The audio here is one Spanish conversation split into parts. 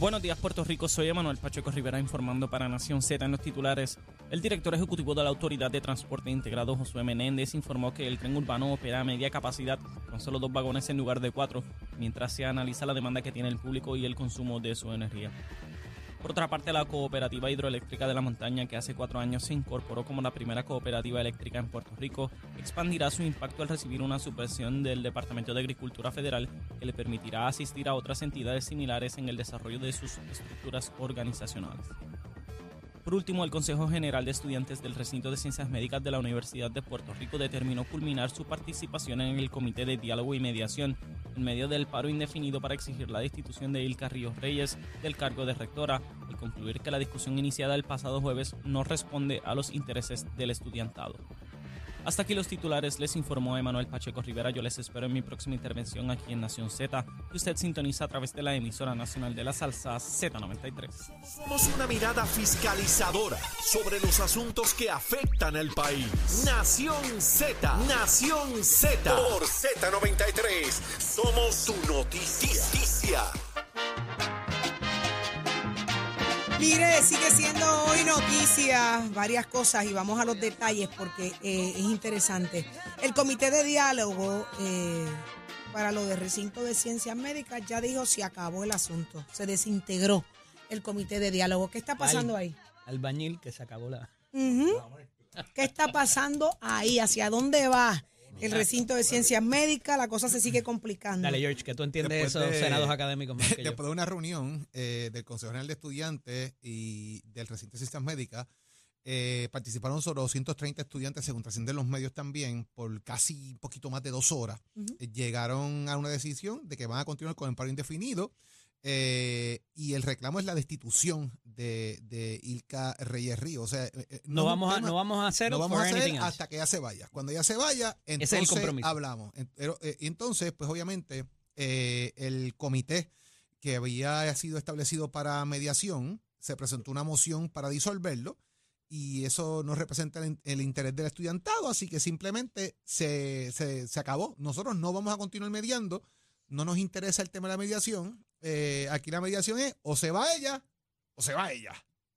Buenos días, Puerto Rico. Soy Emanuel Pacheco Rivera informando para Nación Z en los titulares. El director ejecutivo de la Autoridad de Transporte Integrado, Josué Menéndez, informó que el tren urbano opera a media capacidad con solo dos vagones en lugar de cuatro, mientras se analiza la demanda que tiene el público y el consumo de su energía. Por otra parte, la Cooperativa Hidroeléctrica de la Montaña, que hace cuatro años se incorporó como la primera cooperativa eléctrica en Puerto Rico, expandirá su impacto al recibir una subvención del Departamento de Agricultura Federal que le permitirá asistir a otras entidades similares en el desarrollo de sus estructuras organizacionales. Por último, el Consejo General de Estudiantes del Recinto de Ciencias Médicas de la Universidad de Puerto Rico determinó culminar su participación en el Comité de Diálogo y Mediación en medio del paro indefinido para exigir la destitución de Ilka Ríos Reyes del cargo de rectora, al concluir que la discusión iniciada el pasado jueves no responde a los intereses del estudiantado. Hasta aquí los titulares, les informó Emanuel Pacheco Rivera. Yo les espero en mi próxima intervención aquí en Nación Z, que usted sintoniza a través de la emisora nacional de la salsa Z93. Somos una mirada fiscalizadora sobre los asuntos que afectan al país. Nación Z, Nación Z. Por Z93, somos su noticia. Mire, sigue siendo hoy noticia varias cosas y vamos a los detalles porque eh, es interesante. El comité de diálogo eh, para lo de recinto de ciencias médicas ya dijo se acabó el asunto, se desintegró el comité de diálogo. ¿Qué está pasando ahí? Albañil que se acabó la. ¿Qué está pasando ahí? ¿Hacia dónde va el recinto de ciencias médicas? La cosa se sigue complicando. Dale, George, que tú entiendes Después esos de- senados académicos más que yo. Después de una reunión eh, del Consejo General de Estudiantes y del Recinto de Ciencias Médicas, eh, participaron sobre 230 estudiantes, según trascienden los medios también, por casi un poquito más de dos horas. Eh, llegaron a una decisión de que van a continuar con el paro indefinido eh, y el reclamo es la destitución de, de Ilka Reyes Río. O sea, eh, eh, No es vamos, a, no vamos a hacer no vamos a hacer hasta que ella se vaya. Cuando ella se vaya, es el entonces compromiso. hablamos. Entonces, pues obviamente, eh, el comité que había sido establecido para mediación, se presentó una moción para disolverlo y eso no representa el, el interés del estudiantado, así que simplemente se, se, se acabó. Nosotros no vamos a continuar mediando, no nos interesa el tema de la mediación. Eh, aquí la mediación es o se va ella o se va ella.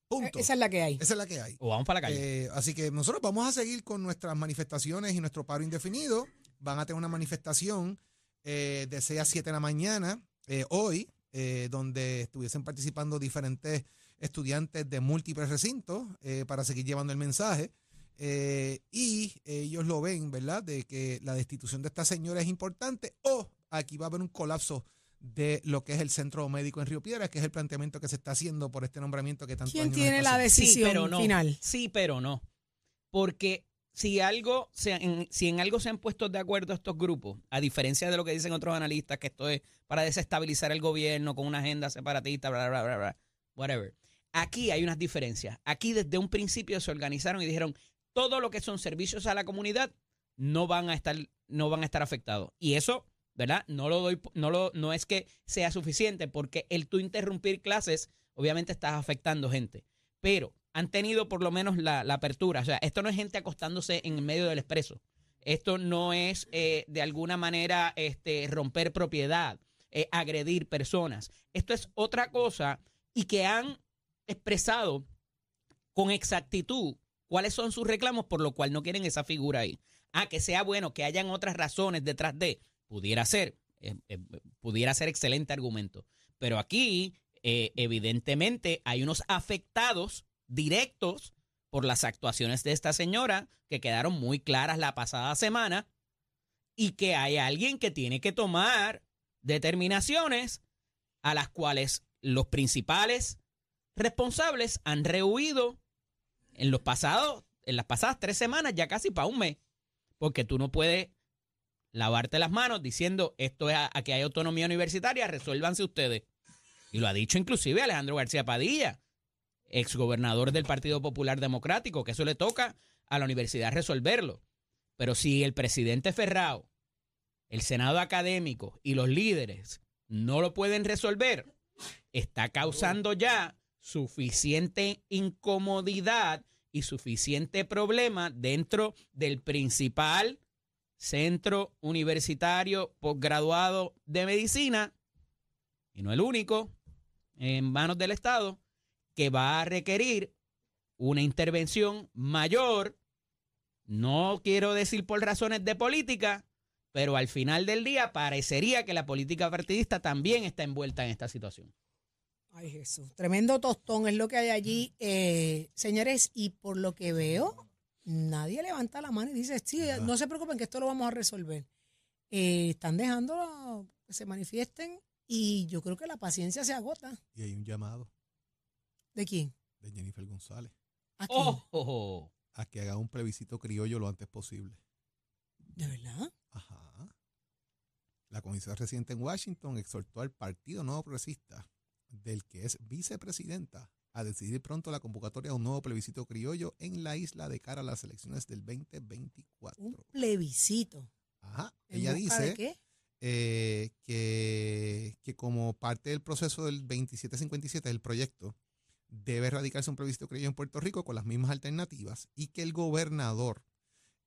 Punto. Esa es la que hay. Esa es la que hay. O vamos para la calle. Eh, así que nosotros vamos a seguir con nuestras manifestaciones y nuestro paro indefinido. Van a tener una manifestación eh, de 6 a 7 de la mañana eh, hoy, eh, donde estuviesen participando diferentes estudiantes de múltiples recintos eh, para seguir llevando el mensaje. Eh, y ellos lo ven, ¿verdad?, de que la destitución de esta señora es importante o aquí va a haber un colapso de lo que es el centro médico en Río Piedras, que es el planteamiento que se está haciendo por este nombramiento que tanto ¿Quién años tiene la haciendo. Sí, decisión pero no. final? Sí, pero no. Porque si algo, se- en, si en algo se han puesto de acuerdo estos grupos, a diferencia de lo que dicen otros analistas, que esto es para desestabilizar el gobierno con una agenda separatista, bla, bla, bla, bla, whatever. Aquí hay unas diferencias. Aquí desde un principio se organizaron y dijeron, todo lo que son servicios a la comunidad no van a estar, no van a estar afectados. Y eso, ¿verdad? No lo doy, no lo, no es que sea suficiente, porque el tú interrumpir clases, obviamente estás afectando gente. Pero han tenido por lo menos la, apertura. O sea, esto no es gente acostándose en el medio del expreso. Esto no es eh, de alguna manera este, romper propiedad, eh, agredir personas. Esto es otra cosa y que han expresado con exactitud cuáles son sus reclamos, por lo cual no quieren esa figura ahí. Ah, que sea bueno, que hayan otras razones detrás de, pudiera ser, eh, eh, pudiera ser excelente argumento. Pero aquí, eh, evidentemente, hay unos afectados directos por las actuaciones de esta señora que quedaron muy claras la pasada semana y que hay alguien que tiene que tomar determinaciones a las cuales los principales responsables han rehuido en los pasados, en las pasadas tres semanas, ya casi para un mes. Porque tú no puedes lavarte las manos diciendo esto es a- aquí hay autonomía universitaria, resuélvanse ustedes. Y lo ha dicho inclusive Alejandro García Padilla, exgobernador del Partido Popular Democrático, que eso le toca a la universidad resolverlo. Pero si el presidente Ferrao el Senado académico y los líderes no lo pueden resolver, está causando ya suficiente incomodidad y suficiente problema dentro del principal centro universitario posgraduado de medicina, y no el único, en manos del Estado, que va a requerir una intervención mayor, no quiero decir por razones de política, pero al final del día parecería que la política partidista también está envuelta en esta situación. Ay, Jesús. Tremendo tostón es lo que hay allí. Eh, señores, y por lo que veo, nadie levanta la mano y dice, sí, no se preocupen que esto lo vamos a resolver. Eh, están dejando que se manifiesten y yo creo que la paciencia se agota. Y hay un llamado ¿De quién? de Jennifer González ¿A quién? Oh, oh, oh. a que haga un plebiscito criollo lo antes posible. ¿De verdad? Ajá. La comisión residente en Washington exhortó al Partido Nuevo Progresista, del que es vicepresidenta, a decidir pronto la convocatoria de un nuevo plebiscito criollo en la isla de cara a las elecciones del 2024. Un plebiscito. Ajá. ¿En Ella de dice qué? eh, que, que como parte del proceso del 2757 del proyecto, debe radicarse un plebiscito criollo en Puerto Rico con las mismas alternativas y que el gobernador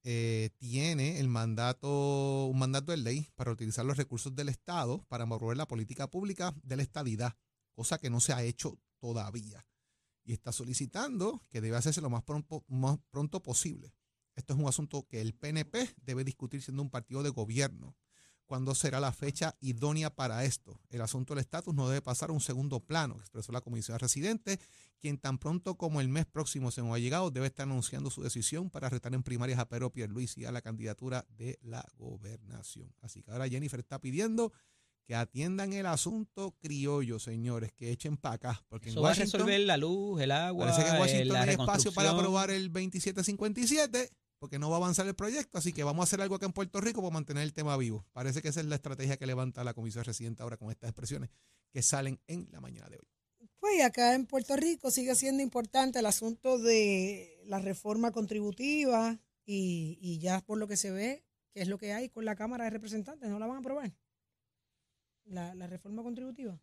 eh, tiene el mandato, un mandato de ley para utilizar los recursos del Estado para promover la política pública de la estadidad, cosa que no se ha hecho todavía. Y está solicitando que debe hacerse lo más pronto, posible. Esto es un asunto que el PNP debe discutir siendo un partido de gobierno. ¿Cuándo será la fecha idónea para esto? El asunto del estatus no debe pasar a un segundo plano, expresó la comisión residente, quien tan pronto como el mes próximo se nos ha llegado debe estar anunciando su decisión para retar en primarias a Pedro Pierluisi a la candidatura de la gobernación. Así que ahora Jennifer está pidiendo que atiendan el asunto criollo, señores, que echen para acá. Porque Eso en va a Washington, resolver la luz, el agua, parece que en eh, Washington hay espacio para aprobar el 2757 porque no va a avanzar el proyecto, así que vamos a hacer algo acá en Puerto Rico para mantener el tema vivo. Parece que esa es la estrategia que levanta la Comisión Residente ahora con estas expresiones que salen en la mañana de hoy. Pues acá en Puerto Rico sigue siendo importante el asunto de la reforma contributiva y, y ya por lo que se ve, que es lo que hay con la Cámara de Representantes, ¿no la van a aprobar? La, la reforma contributiva.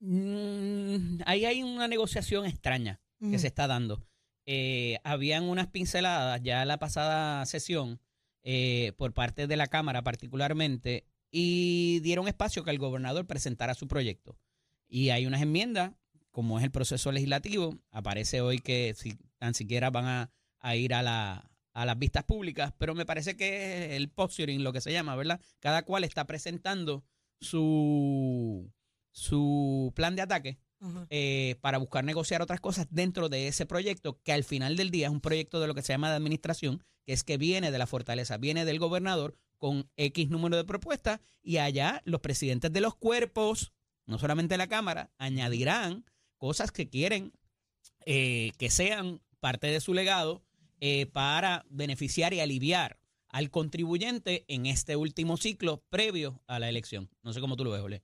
Mm, ahí hay una negociación extraña que se está dando. Eh, habían unas pinceladas ya en la pasada sesión eh, por parte de la Cámara particularmente y dieron espacio que el gobernador presentara su proyecto. Y hay unas enmiendas, como es el proceso legislativo, aparece hoy que si tan siquiera van a, a ir a, la, a las vistas públicas, pero me parece que es el posturing, lo que se llama, ¿verdad? Cada cual está presentando su, su plan de ataque eh, para buscar negociar otras cosas dentro de ese proyecto, que al final del día es un proyecto de lo que se llama de administración, que es que viene de la fortaleza, viene del gobernador con X número de propuestas y allá los presidentes de los cuerpos, no solamente la Cámara, añadirán cosas que quieren eh, que sean parte de su legado eh, para beneficiar y aliviar al contribuyente en este último ciclo previo a la elección. No sé cómo tú lo ves, Ole.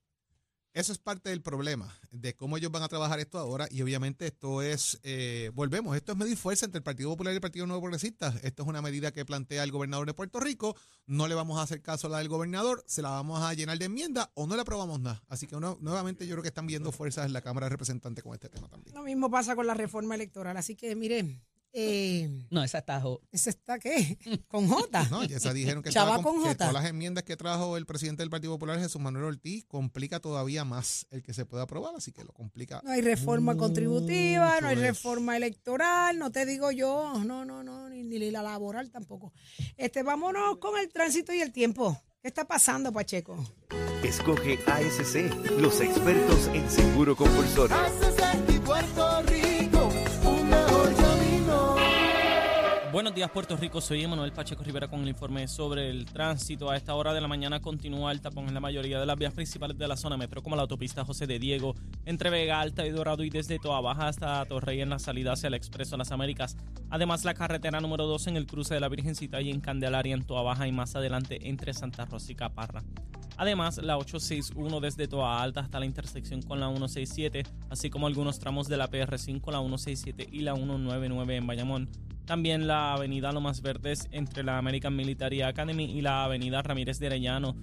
Eso es parte del problema de cómo ellos van a trabajar esto ahora y obviamente esto es, eh, volvemos, esto es medir fuerza entre el Partido Popular y el Partido Nuevo Progresista. Esto es una medida que plantea el gobernador de Puerto Rico, no le vamos a hacer caso a la del gobernador, se la vamos a llenar de enmienda o no le aprobamos nada. Así que nuevamente yo creo que están viendo fuerzas en la Cámara de Representantes con este tema también. Lo mismo pasa con la reforma electoral. Así que, mire, eh, No, esa está jo- ¿ese está qué? ¿Con J? No, ya se dijeron que, estaba con- con que J. todas las enmiendas que trajo el presidente del Partido Popular, Jesús Manuel Ortiz, complica todavía más el que se pueda aprobar, así que lo complica. No hay reforma contributiva, no hay eso. reforma electoral, no te digo yo, no, no, no, ni, ni la laboral tampoco. Este, vámonos con el tránsito y el tiempo. ¿Qué está pasando, Pacheco? Escoge ASC, los expertos en seguro compulsorio. Buenos días, Puerto Rico. Soy Emanuel Pacheco Rivera con el informe sobre el tránsito. A esta hora de la mañana continúa el tapón en la mayoría de las vías principales de la zona metro, como la autopista José de Diego, entre Vega Alta y Dorado y desde Toa Baja hasta Torrey en la salida hacia el Expreso Las Américas. Además, la carretera número 2 en el cruce de la Virgencita y en Candelaria en Toa Baja y más adelante entre Santa Rosa y Caparra. Además, la 861 desde Toa Alta hasta la intersección con la 167, así como algunos tramos de la PR5, la 167 y la 199 en Bayamón. También la avenida Lomas Verdes entre la American Military Academy y la avenida Ramírez de Arellano.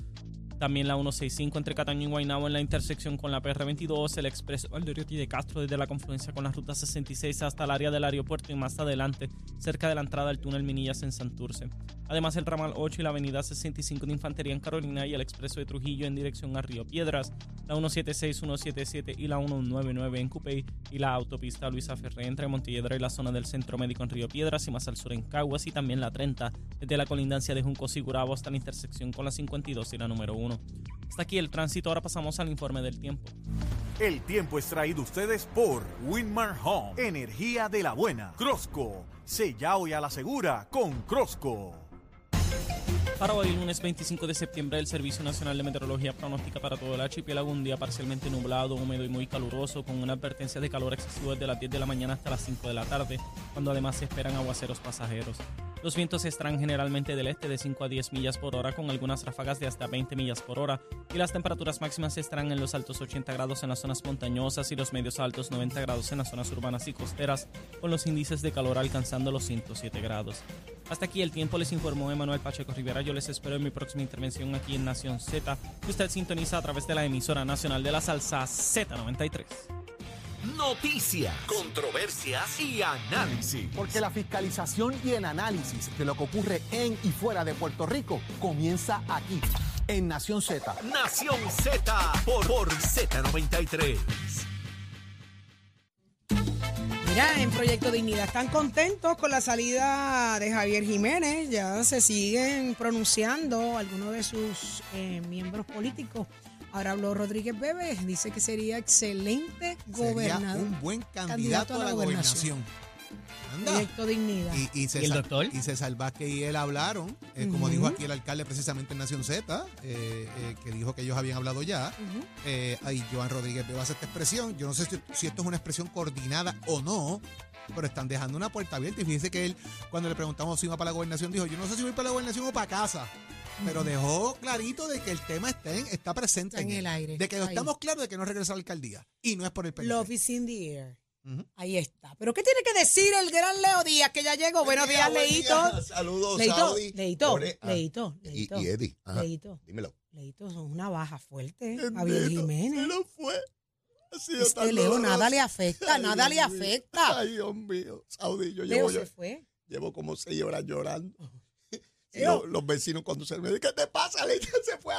También la 165 entre Cataño y Guaynabo en la intersección con la PR22, el expreso Valdoriotti de Castro desde la confluencia con la ruta 66 hasta el área del aeropuerto y más adelante, cerca de la entrada del túnel Minillas en Santurce. Además, el ramal 8 y la avenida 65 de Infantería en Carolina y el expreso de Trujillo en dirección a Río Piedras, la 176, 177 y la 199 en Cupey y la autopista Luisa Ferré entre Montelledra y la zona del Centro Médico en Río Piedras y más al sur en Caguas y también la 30 desde la colindancia de Junco Sigurabo hasta la intersección con la 52 y la número 1. Hasta aquí el tránsito, ahora pasamos al informe del tiempo. El tiempo es traído ustedes por Winmar Home, energía de la buena. Crosco, sella hoy a la segura con Crosco. Para hoy, lunes 25 de septiembre, el Servicio Nacional de Meteorología pronostica para todo el archipiélago un día parcialmente nublado, húmedo y muy caluroso, con una advertencia de calor excesivo desde las 10 de la mañana hasta las 5 de la tarde, cuando además se esperan aguaceros pasajeros. Los vientos estarán generalmente del este de 5 a 10 millas por hora, con algunas ráfagas de hasta 20 millas por hora, y las temperaturas máximas estarán en los altos 80 grados en las zonas montañosas y los medios altos 90 grados en las zonas urbanas y costeras, con los índices de calor alcanzando los 107 grados. Hasta aquí el tiempo, les informó Emanuel Pacheco Rivera. Yo les espero en mi próxima intervención aquí en Nación Z, que usted sintoniza a través de la emisora nacional de la salsa Z93. Noticias, controversias y análisis. Porque la fiscalización y el análisis de lo que ocurre en y fuera de Puerto Rico comienza aquí, en Nación Z. Nación Z por, por Z93. Mira, en Proyecto Dignidad están contentos con la salida de Javier Jiménez. Ya se siguen pronunciando algunos de sus eh, miembros políticos. Ahora habló Rodríguez Bebe, dice que sería excelente Sería gobernador. un buen candidato, a la gobernación. Anda. Proyecto Dignidad. Y, y, ¿Y el doctor? y César Vázquez y él hablaron, eh, como dijo aquí el alcalde precisamente en Nación Z, eh, eh, que dijo que ellos habían hablado ya. Ujú. Eh, ahí Joan Rodríguez Bebe hace esta expresión. Yo no sé si, si esto es una expresión coordinada o no, pero están dejando una puerta abierta. Y fíjense que él, cuando le preguntamos si iba para la gobernación, dijo, yo no sé si voy para la gobernación o para casa. Pero dejó clarito de que el tema está, en- está presente Está en el aire. De que Ahí. estamos claros de que no regresa a la alcaldía. Y no es por el PNP. Love is in the air. Ahí está. ¿Pero qué tiene que decir el gran Leo Díaz que ya llegó? Buenos Buen días, día, buen Leito. día. Saludos, Leito, Saudi. Leito, ah, Leito, y, Leito. y Eddie. Ajá, Leito, Dímelo. Leito, son una baja fuerte. Bendito, Javier Jiménez. Se lo fue. Este Leo doloroso. nada le afecta, Ay, nada le Dios afecta. Ay, Dios mío. Saudi, yo Leo llevo, se fue. llevo como seis horas llorando. Los vecinos cuando se me dicen, ¿qué te pasa, Leito? Se fue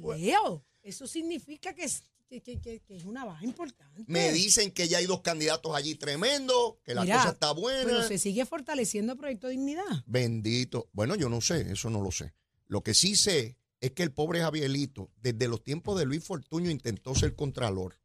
fue. Leo, eso significa que que, que- que- que es una baja importante. Me dicen que ya hay dos candidatos allí tremendos, que la Mira, cosa está buena. Pero se sigue fortaleciendo el Proyecto Dignidad. Bendito. Bueno, yo no sé, eso no lo sé. Lo que sí sé es que el pobre Javierito, desde los tiempos de Luis Fortuño, intentó ser contralor.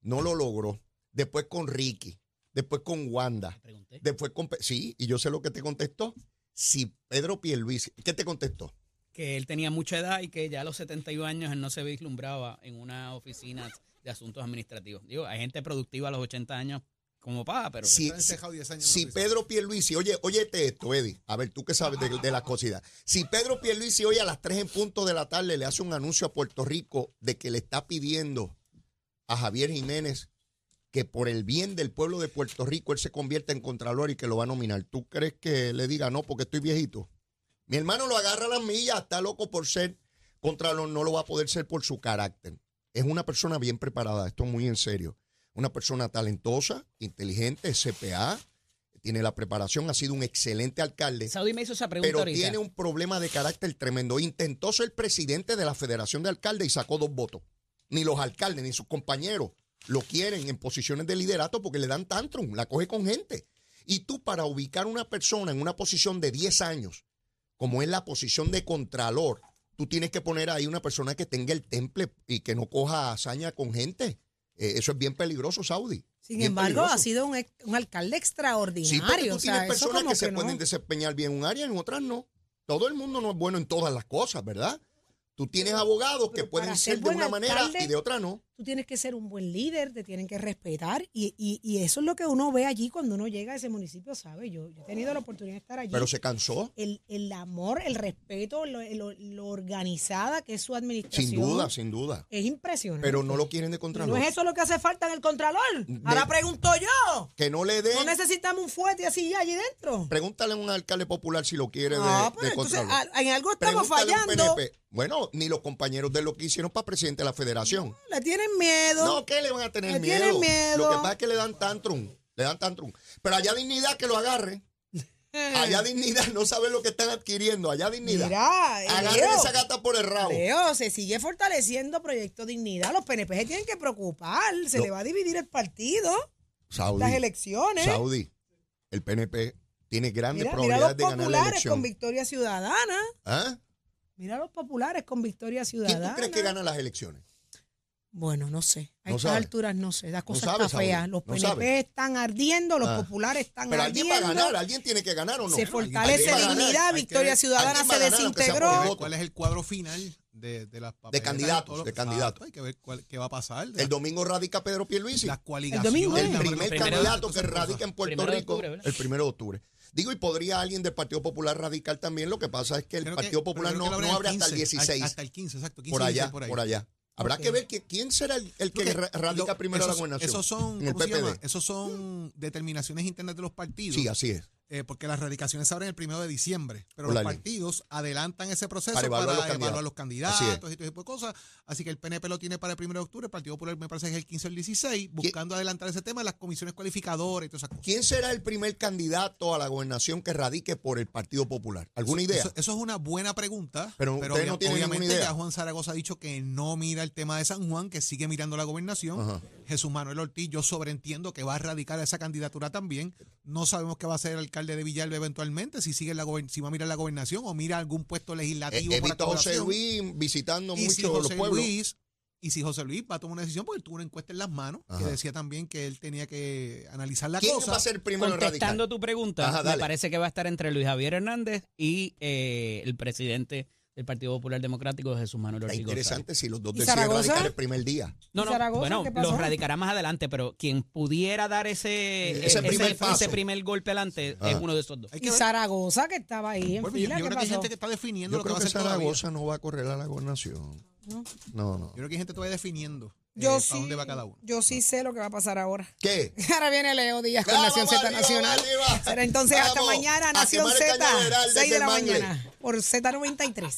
No lo logró. Después con Ricky, después con Wanda, después con... Sí, y yo sé lo que te contestó. Si Pedro Pierluisi... ¿Qué te contestó? Que él tenía mucha edad y que ya a los 71 años él no se vislumbraba en una oficina de asuntos administrativos. Digo, hay gente productiva a los 80 años como pa, pero... Si, 10 años si. Pedro Pierluisi, oye, óyete esto, Eddie, a ver, tú que sabes de, de las cositas. Si Pedro Pierluisi hoy a las 3 en punto de la tarde le hace un anuncio a Puerto Rico de que le está pidiendo a Javier Jiménez que por el bien del pueblo de Puerto Rico él se convierta en contralor y que lo va a nominar, ¿tú crees que le diga no porque estoy viejito? Mi hermano lo agarra a las millas, está loco por ser contralor, no lo va a poder ser por su carácter. Es una persona bien preparada, esto es muy en serio. Una persona talentosa, inteligente, CPA, tiene la preparación, ha sido un excelente alcalde, Saudi me hizo esa pregunta pero ahorita. tiene un problema de carácter tremendo. Intentó ser presidente de la Federación de Alcaldes y sacó dos votos. Ni los alcaldes ni sus compañeros lo quieren en posiciones de liderato porque le dan tantrum, la coge con gente. Y tú para ubicar una persona en una posición de 10 años, como es la posición de contralor, tú tienes que poner ahí una persona que tenga el temple y que no coja hazaña con gente. Eh, eso es bien peligroso, Saudi. Sin Bien embargo, peligroso. ha sido un, un alcalde extraordinario. Sí, porque tú o tienes personas que, se no. pueden desempeñar bien en un área, en otras no. Todo el mundo no es bueno en todas las cosas, ¿verdad? Tú tienes abogados que pueden ser ser de una manera y de otra no. Tú tienes que ser un buen líder, te tienen que respetar y, y- y eso es lo que uno ve allí cuando uno llega a ese municipio, ¿sabe? Yo, yo he tenido la oportunidad de estar allí. Pero se cansó. el, el amor, el respeto, lo, lo- lo organizada que es su administración. Sin duda, sin duda. Es impresionante. Pero no lo quieren de ¿Y Contralor. ¿No es eso lo que hace falta en el Contralor? Ahora pregunto yo. Que no le den. ¿No necesitamos un fuerte así allí dentro? Pregúntale a un alcalde popular si lo quiere de, Ah, pues de entonces en algo estamos Pregúntale fallando. Bueno, ni los compañeros de lo que hicieron para presidente de la federación. Le tienen miedo. No, ¿qué le van a tener Le miedo? tienen miedo. Lo que pasa es que le dan tantrum. Le dan tantrum. Pero allá dignidad que lo agarre. Allá dignidad no sabe lo que están adquiriendo. Allá dignidad. Mira, eh, Agarren esa gata por el rabo. Leo, se sigue fortaleciendo Proyecto Dignidad. Los PNP se tienen que preocupar. Se No. le va a dividir el partido. Saudi. Las elecciones. Saudi. El PNP tiene grandes Mira, probabilidades de ganar la populares elección. con victoria ciudadana. ¿Ah? Mira los populares con victoria ¿Quién ciudadana. tú crees que gana las elecciones? Bueno, no sé. A No estas sabe. alturas no sé. La cosa sabe, está fea. Saúl. Los No PNP sabe. están ardiendo, los Ah. populares están Pero alguien ardiendo. va a ganar, alguien tiene que ganar o no. Se fortalece dignidad, Victoria Ciudadana se ganar, desintegró. ¿Cuál es el cuadro final de, de las papeletas? candidatos, de candidatos. Hay que ver cuál, qué va a pasar. El domingo radica Pedro Pierluisi. Las coaligaciones. domingo El es. las primer candidato que cosas. radica en Puerto Primero de Rico el primero de octubre. Digo, y podría alguien del Partido Popular radical también. Lo que pasa es que el Creo Partido Popular no, no abre hasta el 15, 16. Hasta el 15, exacto. 15, por allá, 16 por, allá. Habrá que ver que, quién será el, el que radica lo- primero la esos- gobernación. Esos son, en el ¿cómo se PPD. Esos son determinaciones internas de los partidos. Sí, así es. Eh, porque las radicaciones se abren el primero de diciembre. Pero los partidos adelantan ese proceso Para para evaluar evaluar, los candidatos. los y todo tipo de cosas. Así que el PNP lo tiene para el primero de octubre, el Partido Popular me parece que es el 15 o el 16, buscando adelantar ese tema, las comisiones cualificadoras y todas esas cosas. ¿Quién será el primer candidato a la gobernación que radique por el Partido Popular? ¿Alguna idea? Eso, eso es una buena pregunta. Pero Pero, no obviamente idea. ya Juan Zaragoza ha dicho que no mira el tema de San Juan, que sigue mirando la gobernación. Ajá. Jesús Manuel Ortiz, yo sobreentiendo que va a radicar esa candidatura también. No sabemos qué va a ser el alcalde de Villalba eventualmente, si sigue la si va a mirar la gobernación o mira algún puesto He, legislativo. he visto a José. Luis visitando y mucho si los José pueblos. Luis y si José Luis va a tomar una decisión porque él tuvo una encuesta en las manos Ajá. que decía también que él tenía que analizar la ¿Quién cosa. va a ser el primero en Contestando radicar? tu pregunta, Ajá, me parece que va a estar entre Luis Javier Hernández y eh, el presidente del Partido Popular Democrático, Jesús Manuel Ortiz interesante si los dos ¿Y deciden Zaragoza? radicar el primer día. No, ¿Y no, Zaragoza? bueno, ¿Qué pasó? lo radicará más adelante, pero quien pudiera dar ese, Ese primer paso. ese primer golpe adelante es uno de estos dos. Y. Zaragoza, que estaba ahí en yo, fila, yo ¿qué creo que hay gente que está definiendo Yo lo que va a que hacer todavía. Zaragoza no va a correr a la gobernación. No. No, no. Yo creo que hay gente todavía definiendo Yo para sí, dónde va cada uno. yo sí sé lo que va a pasar ahora. ¿Qué? Ahora viene Leo Díaz con Vamos Nación Z Nacional. arriba. Será entonces hasta Vamos mañana, a Nación Z, cañaveral 6 de la mañana, por Z93.